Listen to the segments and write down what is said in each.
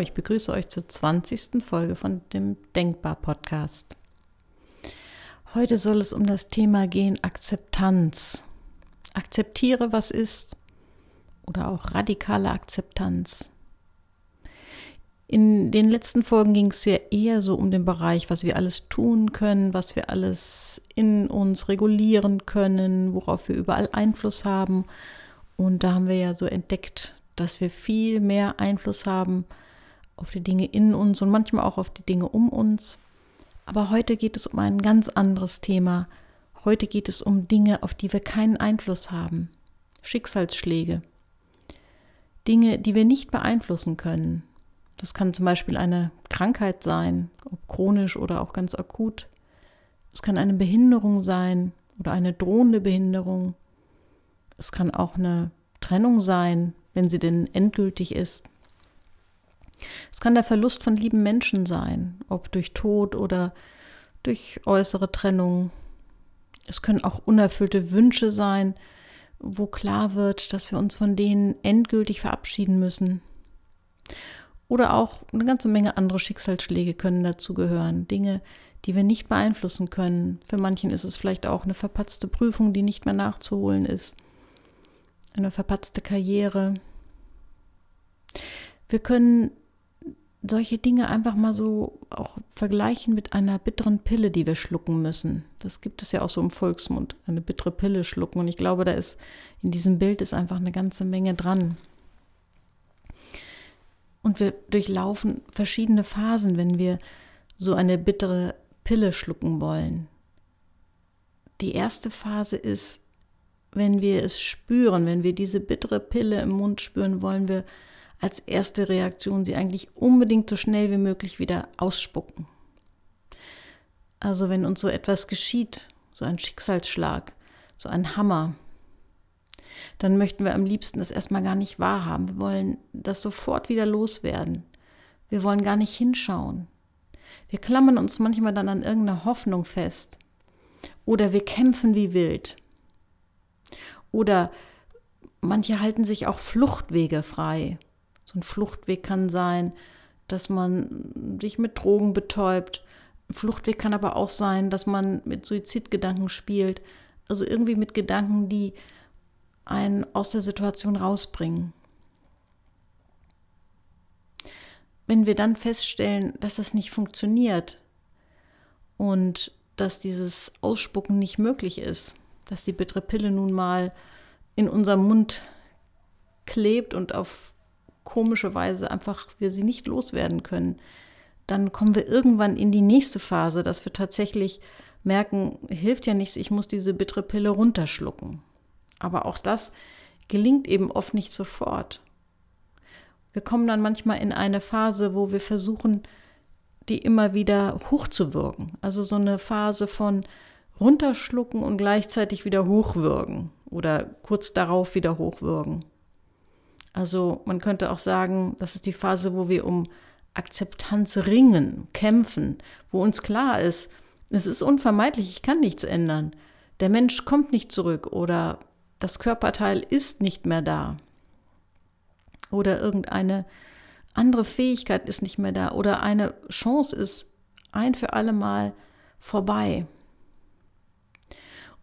Ich begrüße euch zur 20. Folge von dem Denkbar Podcast. Heute soll es um das Thema gehen Akzeptanz. Akzeptiere, was ist oder auch radikale Akzeptanz. In den letzten Folgen ging es ja eher so um den Bereich, was wir alles tun können, was wir alles in uns regulieren können, worauf wir überall Einfluss haben. Und da haben wir ja so entdeckt, dass wir viel mehr Einfluss haben auf die Dinge in uns und manchmal auch auf die Dinge um uns. Aber heute geht es um ein ganz anderes Thema. Heute geht es um Dinge, auf die wir keinen Einfluss haben. Schicksalsschläge. Dinge, die wir nicht beeinflussen können. Das kann zum Beispiel eine Krankheit sein, ob chronisch oder auch ganz akut. Es kann eine Behinderung sein oder eine drohende Behinderung. Es kann auch eine Trennung sein, wenn sie denn endgültig ist. Es kann der Verlust von lieben Menschen sein, ob durch Tod oder durch äußere Trennung. Es können auch unerfüllte Wünsche sein, wo klar wird, dass wir uns von denen endgültig verabschieden müssen. Oder auch eine ganze Menge andere Schicksalsschläge können dazu gehören. Dinge, die wir nicht beeinflussen können. Für manchen ist es vielleicht auch eine verpatzte Prüfung, die nicht mehr nachzuholen ist eine verpatzte Karriere. Wir können solche Dinge einfach mal so auch vergleichen mit einer bitteren Pille, die wir schlucken müssen. Das gibt es ja auch so im Volksmund, eine bittere Pille schlucken. Und ich glaube, da ist in diesem Bild ist einfach eine ganze Menge dran. Und wir durchlaufen verschiedene Phasen, wenn wir so eine bittere Pille schlucken wollen. Die erste Phase ist wenn wir es spüren, wenn wir diese bittere Pille im Mund spüren, wollen wir als erste Reaktion sie eigentlich unbedingt so schnell wie möglich wieder ausspucken. Also wenn uns so etwas geschieht, so ein Schicksalsschlag, so ein Hammer, dann möchten wir am liebsten das erstmal gar nicht wahrhaben. Wir wollen das sofort wieder loswerden. Wir wollen gar nicht hinschauen. Wir klammern uns manchmal dann an irgendeiner Hoffnung fest. Oder wir kämpfen wie wild. Oder manche halten sich auch Fluchtwege frei. So ein Fluchtweg kann sein, dass man sich mit Drogen betäubt. Ein Fluchtweg kann aber auch sein, dass man mit Suizidgedanken spielt. Also irgendwie mit Gedanken, die einen aus der Situation rausbringen. Wenn wir dann feststellen, dass das nicht funktioniert und dass dieses Ausspucken nicht möglich ist, dass die bittere Pille nun mal in unserem Mund klebt und auf komische Weise einfach wir sie nicht loswerden können, dann kommen wir irgendwann in die nächste Phase, dass wir tatsächlich merken, hilft ja nichts, ich muss diese bittere Pille runterschlucken. Aber auch das gelingt eben oft nicht sofort. Wir kommen dann manchmal in eine Phase, wo wir versuchen, die immer wieder hochzuwirken. Also so eine Phase von, runterschlucken und gleichzeitig wieder hochwürgen oder kurz darauf wieder hochwürgen. Also man könnte auch sagen, das ist die Phase, wo wir um Akzeptanz ringen, kämpfen, wo uns klar ist, es ist unvermeidlich, ich kann nichts ändern. Der Mensch kommt nicht zurück oder das Körperteil ist nicht mehr da. Oder irgendeine andere Fähigkeit ist nicht mehr da oder eine Chance ist ein für alle Mal vorbei.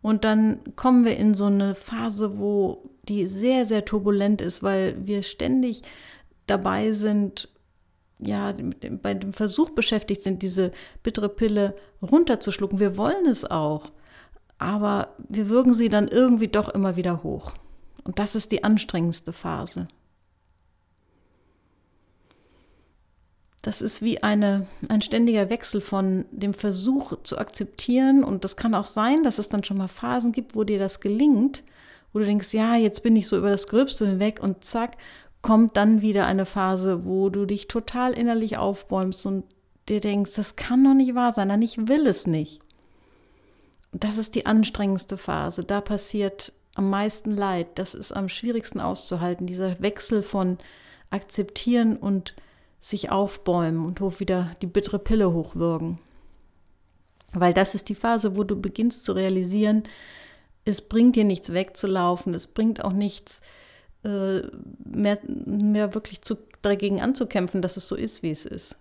Und dann kommen wir in so eine Phase, wo die sehr, sehr turbulent ist, weil wir ständig dabei sind, ja, bei dem Versuch beschäftigt sind, diese bittere Pille runterzuschlucken. Wir wollen es auch, aber wir würgen sie dann irgendwie doch immer wieder hoch. Und das ist die anstrengendste Phase. das ist wie eine, ein ständiger Wechsel von dem Versuch zu akzeptieren. Und das kann auch sein, dass es dann schon mal Phasen gibt, wo dir das gelingt, wo du denkst, ja, jetzt bin ich so über das Gröbste hinweg und zack, kommt dann wieder eine Phase, wo du dich total innerlich aufbäumst und dir denkst, das kann doch nicht wahr sein, nein, ich will es nicht. Und das ist die anstrengendste Phase. Da passiert am meisten Leid. Das ist am schwierigsten auszuhalten, dieser Wechsel von akzeptieren und sich aufbäumen und hoch wieder die bittere Pille hochwürgen. Weil das ist die Phase, wo du beginnst zu realisieren, es bringt dir nichts wegzulaufen, es bringt auch nichts, äh, mehr, mehr wirklich zu, dagegen anzukämpfen, dass es so ist, wie es ist.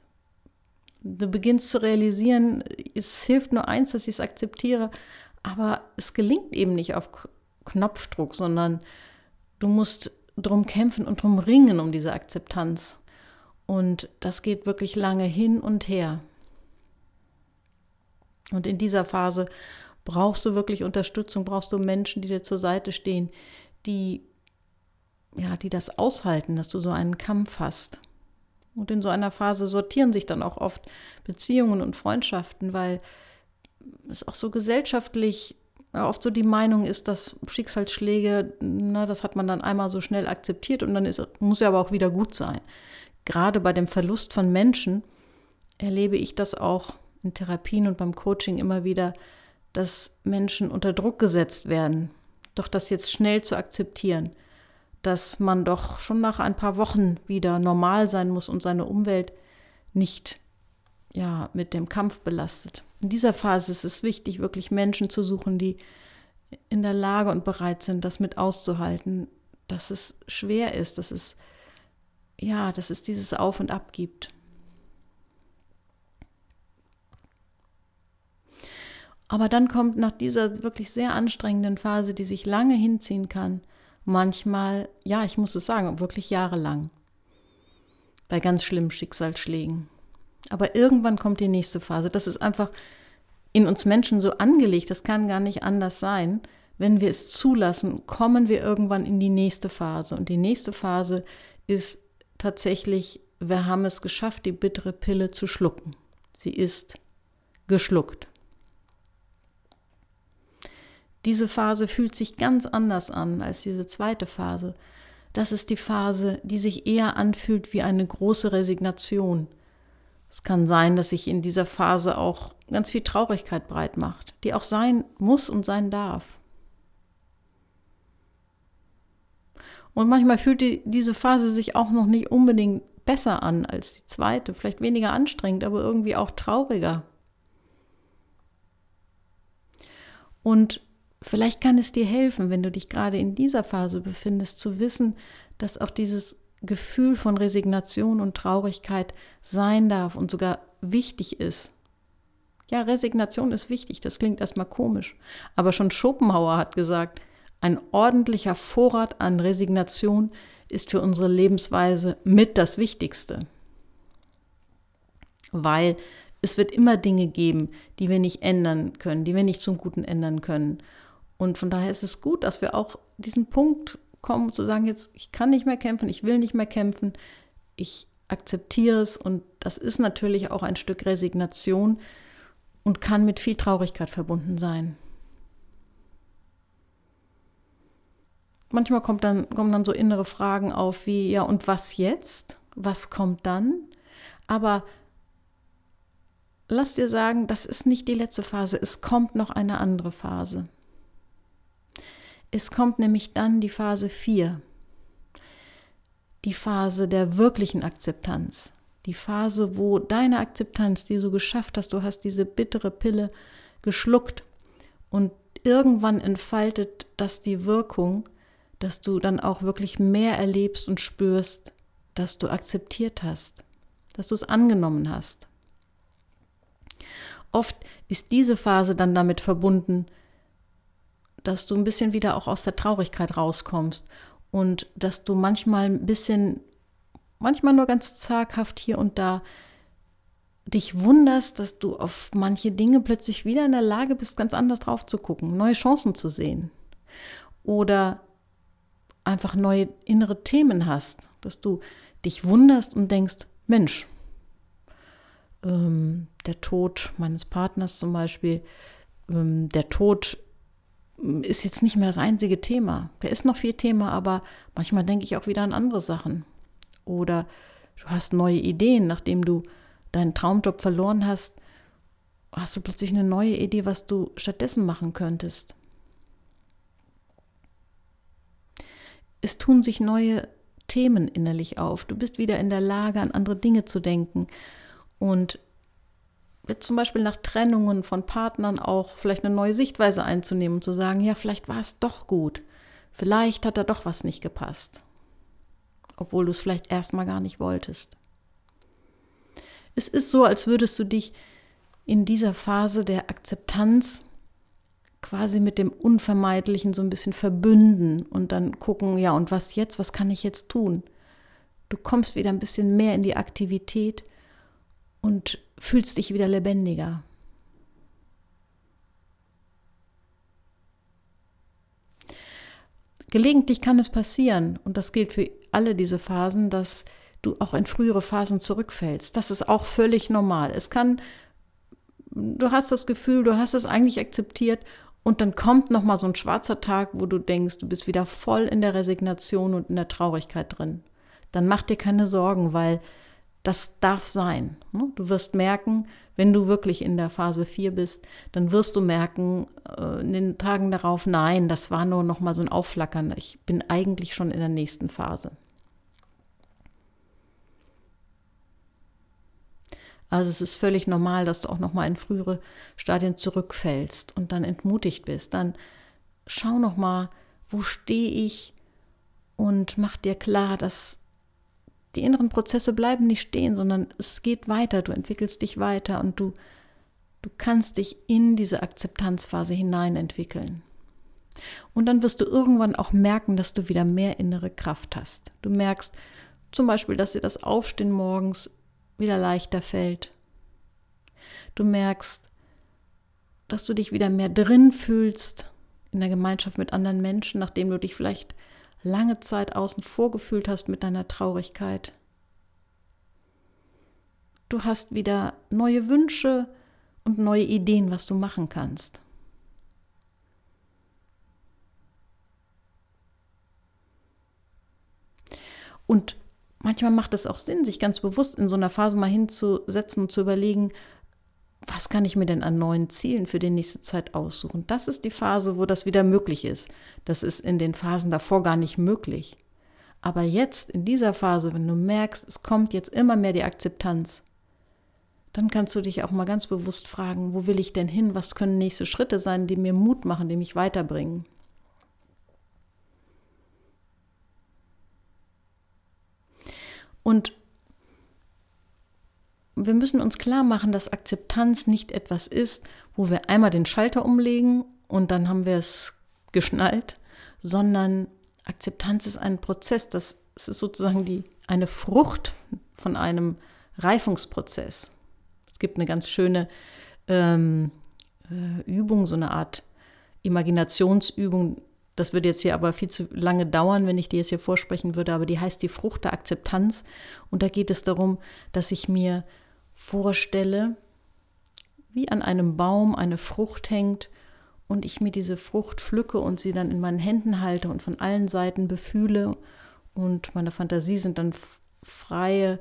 Du beginnst zu realisieren, es hilft nur eins, dass ich es akzeptiere, aber es gelingt eben nicht auf Knopfdruck, sondern du musst drum kämpfen und drum ringen um diese Akzeptanz. Und das geht wirklich lange hin und her. Und in dieser Phase brauchst du wirklich Unterstützung, brauchst du Menschen, die dir zur Seite stehen, die ja, die das aushalten, dass du so einen Kampf hast. Und in so einer Phase sortieren sich dann auch oft Beziehungen und Freundschaften, weil es auch so gesellschaftlich oft so die Meinung ist, dass Schicksalsschläge, na, das hat man dann einmal so schnell akzeptiert und dann ist, muss er aber auch wieder gut sein. Gerade bei dem Verlust von Menschen erlebe ich das auch in Therapien und beim Coaching immer wieder, dass Menschen unter Druck gesetzt werden, doch das jetzt schnell zu akzeptieren dass man doch schon nach ein paar Wochen wieder normal sein muss und seine Umwelt nicht ja, mit dem Kampf belastet. In dieser Phase ist es wichtig, wirklich Menschen zu suchen, die in der Lage und bereit sind, das mit auszuhalten, dass es schwer ist, dass es ja, dass es dieses Auf und Ab gibt. Aber dann kommt nach dieser wirklich sehr anstrengenden Phase, die sich lange hinziehen kann, manchmal, ja, ich muss es sagen, wirklich jahrelang. Bei ganz schlimmen Schicksalsschlägen. Aber irgendwann kommt die nächste Phase. Das ist einfach in uns Menschen so angelegt, das kann gar nicht anders sein. Wenn wir es zulassen, kommen wir irgendwann in die nächste Phase. Und die nächste Phase ist tatsächlich, wir haben es geschafft, die bittere Pille zu schlucken. Sie ist geschluckt. Diese Phase fühlt sich ganz anders an als diese zweite Phase. Das ist die Phase, die sich eher anfühlt wie eine große Resignation. Es kann sein, dass sich in dieser Phase auch ganz viel Traurigkeit breit macht, die auch sein muss und sein darf. Und manchmal fühlt die, diese Phase sich auch noch nicht unbedingt besser an als die zweite, vielleicht weniger anstrengend, aber irgendwie auch trauriger. Und Vielleicht kann es dir helfen, wenn du dich gerade in dieser Phase befindest, zu wissen, dass auch dieses Gefühl von Resignation und Traurigkeit sein darf und sogar wichtig ist. Ja, Resignation ist wichtig, das klingt erstmal komisch. Aber schon Schopenhauer hat gesagt, ein ordentlicher Vorrat an Resignation ist für unsere Lebensweise mit das Wichtigste. Weil es wird immer Dinge geben, die wir nicht ändern können, die wir nicht zum Guten ändern können. Und von daher ist es gut, dass wir auch diesen Punkt kommen, zu sagen, jetzt, ich kann nicht mehr kämpfen, ich will nicht mehr kämpfen, ich akzeptiere es und das ist natürlich auch ein Stück Resignation und kann mit viel Traurigkeit verbunden sein. Manchmal kommt dann, kommen dann so innere Fragen auf wie, ja, und was jetzt? Was kommt dann? Aber lass dir sagen, das ist nicht die letzte Phase, es kommt noch eine andere Phase. Es kommt nämlich dann die Phase 4, die Phase der wirklichen Akzeptanz, die Phase, wo deine Akzeptanz, die du geschafft hast, du hast diese bittere Pille geschluckt und irgendwann entfaltet das die Wirkung, dass du dann auch wirklich mehr erlebst und spürst, dass du akzeptiert hast, dass du es angenommen hast. Oft ist diese Phase dann damit verbunden, dass du ein bisschen wieder auch aus der Traurigkeit rauskommst und dass du manchmal ein bisschen, manchmal nur ganz zaghaft hier und da dich wunderst, dass du auf manche Dinge plötzlich wieder in der Lage bist, ganz anders drauf zu gucken, neue Chancen zu sehen. Oder einfach neue innere Themen hast, dass du dich wunderst und denkst, Mensch, ähm, der Tod meines Partners zum Beispiel, ähm, der Tod ist jetzt nicht mehr das einzige Thema. Der ist noch viel Thema, aber manchmal denke ich auch wieder an andere Sachen. Oder du hast neue Ideen, nachdem du deinen Traumjob verloren hast, hast du plötzlich eine neue Idee, was du stattdessen machen könntest. Es tun sich neue Themen innerlich auf. Du bist wieder in der Lage, an andere Dinge zu denken. Und zum Beispiel nach Trennungen von Partnern auch vielleicht eine neue Sichtweise einzunehmen und zu sagen, ja, vielleicht war es doch gut. Vielleicht hat da doch was nicht gepasst. obwohl du es vielleicht erstmal gar nicht wolltest. Es ist so, als würdest du dich in dieser Phase der Akzeptanz quasi mit dem Unvermeidlichen so ein bisschen verbünden und dann gucken, ja, und was jetzt, was kann ich jetzt tun? Du kommst wieder ein bisschen mehr in die Aktivität und fühlst dich wieder lebendiger. Gelegentlich kann es passieren, und das gilt für alle diese Phasen, dass du auch in frühere Phasen zurückfällst. Das ist auch völlig normal. Es kann, du hast das Gefühl, du hast es eigentlich akzeptiert und dann kommt noch mal so ein schwarzer Tag, wo du denkst, du bist wieder voll in der Resignation und in der Traurigkeit drin. Dann mach dir keine Sorgen, weil das darf sein. Ne? Du wirst merken, wenn du wirklich in der Phase 4 bist, dann wirst du merken, äh, in den Tagen darauf, nein, das war nur noch mal so ein Aufflackern. Ich bin eigentlich schon in der nächsten Phase. Also es ist völlig normal, dass du auch noch mal in frühere Stadien zurückfällst und dann entmutigt bist. Dann schau noch mal, wo stehe ich und mach dir klar, dass die inneren Prozesse bleiben nicht stehen, sondern es geht weiter, du entwickelst dich weiter und du, du kannst dich in diese Akzeptanzphase hinein entwickeln. Und dann wirst du irgendwann auch merken, dass du wieder mehr innere Kraft hast. Du merkst zum Beispiel, dass dir das Aufstehen morgens wieder leichter fällt. Du merkst, dass du dich wieder mehr drin fühlst in der Gemeinschaft mit anderen Menschen, nachdem du dich vielleicht lange Zeit außen vor gefühlt hast mit deiner Traurigkeit. Du hast wieder neue Wünsche und neue Ideen, was du machen kannst. Und manchmal macht es auch Sinn, sich ganz bewusst in so einer Phase mal hinzusetzen und zu überlegen, was kann ich mir denn an neuen Zielen für die nächste Zeit aussuchen? Das ist die Phase, wo das wieder möglich ist. Das ist in den Phasen davor gar nicht möglich. Aber jetzt, in dieser Phase, wenn du merkst, es kommt jetzt immer mehr die Akzeptanz, dann kannst du dich auch mal ganz bewusst fragen, wo will ich denn hin? Was können nächste Schritte sein, die mir Mut machen, die mich weiterbringen? Und wir müssen uns klar machen, dass Akzeptanz nicht etwas ist, wo wir einmal den Schalter umlegen und dann haben wir es geschnallt, sondern Akzeptanz ist ein Prozess, das, ist sozusagen die, eine Frucht von einem Reifungsprozess. Es gibt eine ganz schöne ähm, äh, Übung, so eine Art Imaginationsübung. Das würde jetzt hier aber viel zu lange dauern, wenn ich die jetzt hier vorsprechen würde, aber die heißt die Frucht der Akzeptanz. Und da geht es darum, dass ich mir vorstelle, wie an einem Baum eine Frucht hängt und ich mir diese Frucht pflücke und sie dann in meinen Händen halte und von allen Seiten befühle und meine Fantasie sind dann freie,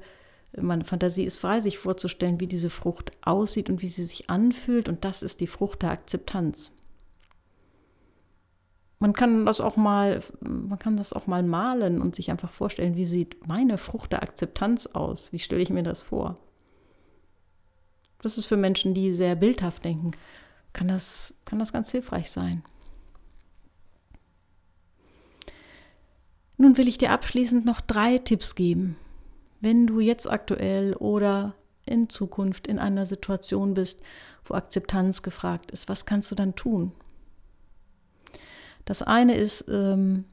meine Fantasie ist frei, sich vorzustellen, wie diese Frucht aussieht und wie sie sich anfühlt und das ist die Frucht der Akzeptanz. Man kann das auch mal, man kann das auch mal malen und sich einfach vorstellen, wie sieht meine Frucht der Akzeptanz aus? Wie stelle ich mir das vor? Das ist für Menschen, die sehr bildhaft denken, kann das, kann das ganz hilfreich sein. Nun will ich dir abschließend noch drei Tipps geben. Wenn du jetzt aktuell oder in Zukunft in einer Situation bist, wo Akzeptanz gefragt ist, was kannst du dann tun? Das eine ist, ähm,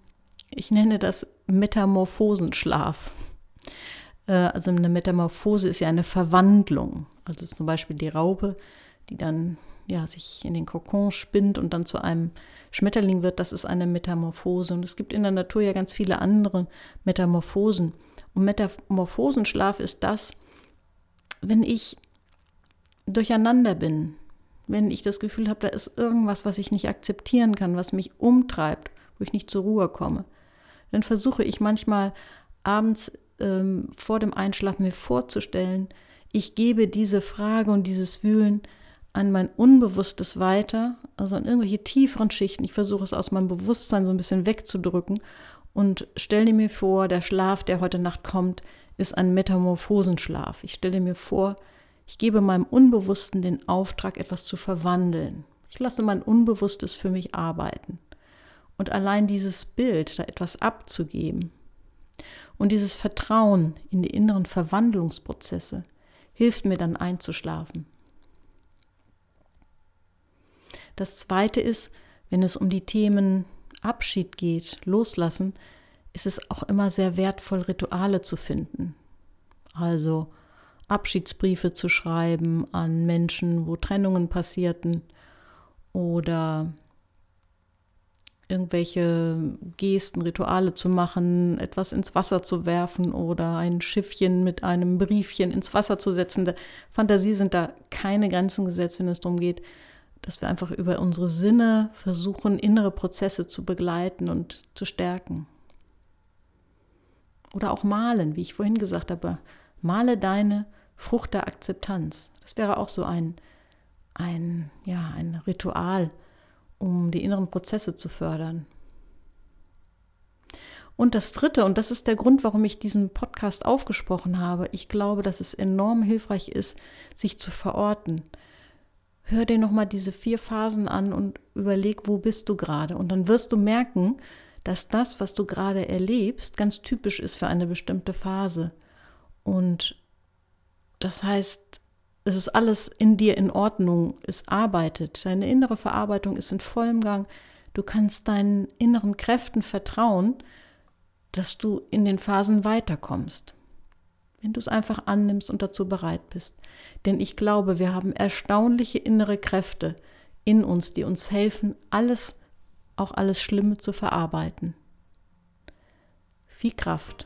ich nenne das Metamorphosenschlaf. Äh, also eine Metamorphose ist ja eine Verwandlung. Also zum Beispiel die Raupe, die dann ja, sich in den Kokon spinnt und dann zu einem Schmetterling wird, das ist eine Metamorphose. Und es gibt in der Natur ja ganz viele andere Metamorphosen. Und Metamorphosenschlaf ist das, wenn ich durcheinander bin, wenn ich das Gefühl habe, da ist irgendwas, was ich nicht akzeptieren kann, was mich umtreibt, wo ich nicht zur Ruhe komme, dann versuche ich manchmal abends ähm, vor dem Einschlafen mir vorzustellen, ich gebe diese Frage und dieses Wühlen an mein Unbewusstes weiter, also an irgendwelche tieferen Schichten. Ich versuche es aus meinem Bewusstsein so ein bisschen wegzudrücken und stelle mir vor, der Schlaf, der heute Nacht kommt, ist ein Metamorphosenschlaf. Ich stelle mir vor, ich gebe meinem Unbewussten den Auftrag, etwas zu verwandeln. Ich lasse mein Unbewusstes für mich arbeiten. Und allein dieses Bild, da etwas abzugeben, Und dieses Vertrauen in die inneren Verwandlungsprozesse hilft mir dann einzuschlafen. Das Zweite ist, wenn es um die Themen Abschied geht, Loslassen, ist es auch immer sehr wertvoll, Rituale zu finden. Also Abschiedsbriefe zu schreiben an Menschen, wo Trennungen passierten oder irgendwelche Gesten, Rituale zu machen, etwas ins Wasser zu werfen oder ein Schiffchen mit einem Briefchen ins Wasser zu setzen. Der Fantasie sind da keine Grenzen gesetzt, wenn es darum geht, dass wir einfach über unsere Sinne versuchen, innere Prozesse zu begleiten und zu stärken. Oder auch malen, wie ich vorhin gesagt habe, male deine Frucht der Akzeptanz. Das wäre auch so ein, ein, ja, ein Ritual, um die inneren Prozesse zu fördern. Und das Dritte, und das ist der Grund, warum ich diesen Podcast aufgesprochen habe, ich glaube, dass es enorm hilfreich ist, sich zu verorten. Hör dir nochmal diese vier Phasen an und überleg, wo bist du gerade. Und dann wirst du merken, dass das, was du gerade erlebst, ganz typisch ist für eine bestimmte Phase. Und das heißt, es ist alles in dir in Ordnung, es arbeitet, deine innere Verarbeitung ist in vollem Gang. Du kannst deinen inneren Kräften vertrauen, dass du in den Phasen weiterkommst. Wenn du es einfach annimmst und dazu bereit bist. Denn ich glaube, wir haben erstaunliche innere Kräfte in uns, die uns helfen, alles, auch alles Schlimme zu verarbeiten. Viel Kraft.